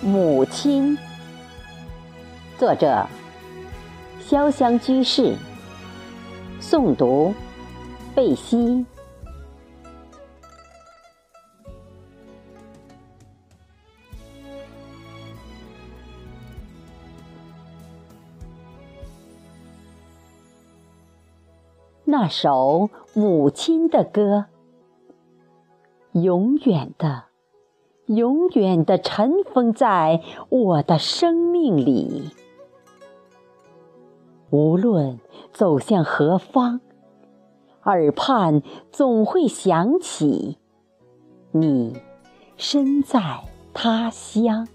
母亲，作者：潇湘居士，诵读：贝西。那首母亲的歌，永远的。永远的尘封在我的生命里。无论走向何方，耳畔总会响起你身在他乡。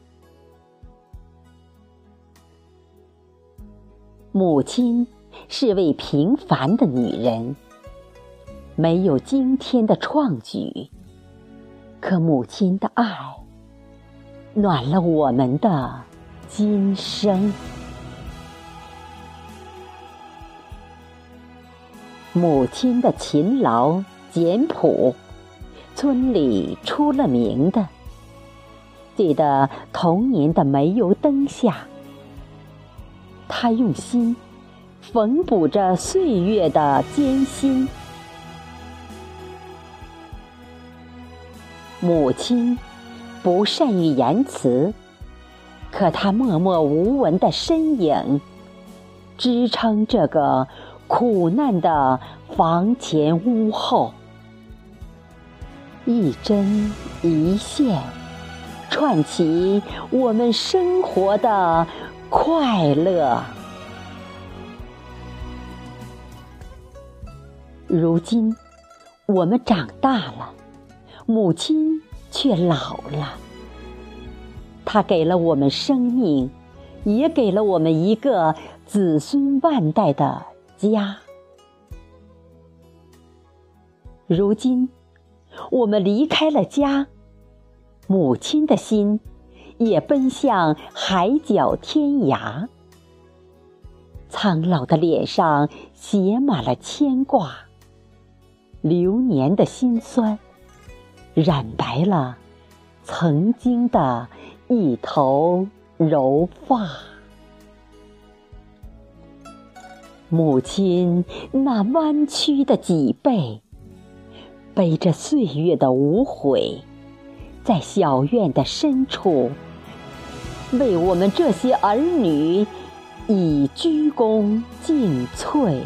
母亲是位平凡的女人，没有惊天的创举。可母亲的爱，暖了我们的今生。母亲的勤劳简朴，村里出了名的。记得童年的煤油灯下，她用心缝补着岁月的艰辛。母亲不善于言辞，可她默默无闻的身影，支撑这个苦难的房前屋后。一针一线，串起我们生活的快乐。如今，我们长大了。母亲却老了，他给了我们生命，也给了我们一个子孙万代的家。如今，我们离开了家，母亲的心也奔向海角天涯。苍老的脸上写满了牵挂，流年的辛酸。染白了曾经的一头柔发，母亲那弯曲的脊背，背着岁月的无悔，在小院的深处，为我们这些儿女以鞠躬尽瘁。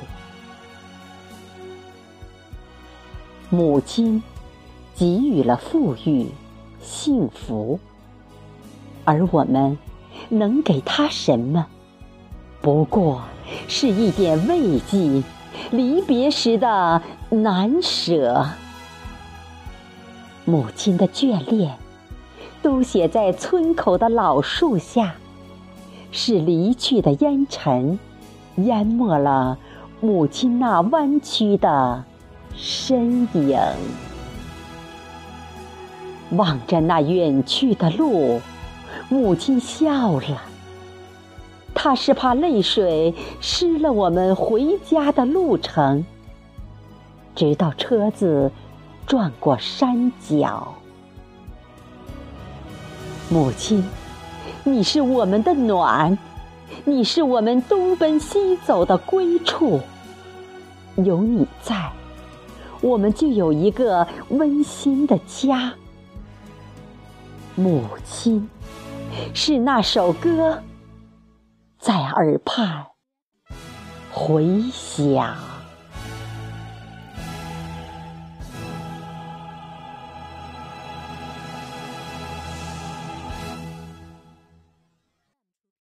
母亲。给予了富裕、幸福，而我们能给他什么？不过是一点慰藉，离别时的难舍。母亲的眷恋，都写在村口的老树下，是离去的烟尘，淹没了母亲那弯曲的身影。望着那远去的路，母亲笑了。她是怕泪水湿了我们回家的路程，直到车子转过山脚。母亲，你是我们的暖，你是我们东奔西走的归处。有你在，我们就有一个温馨的家。母亲，是那首歌，在耳畔回响。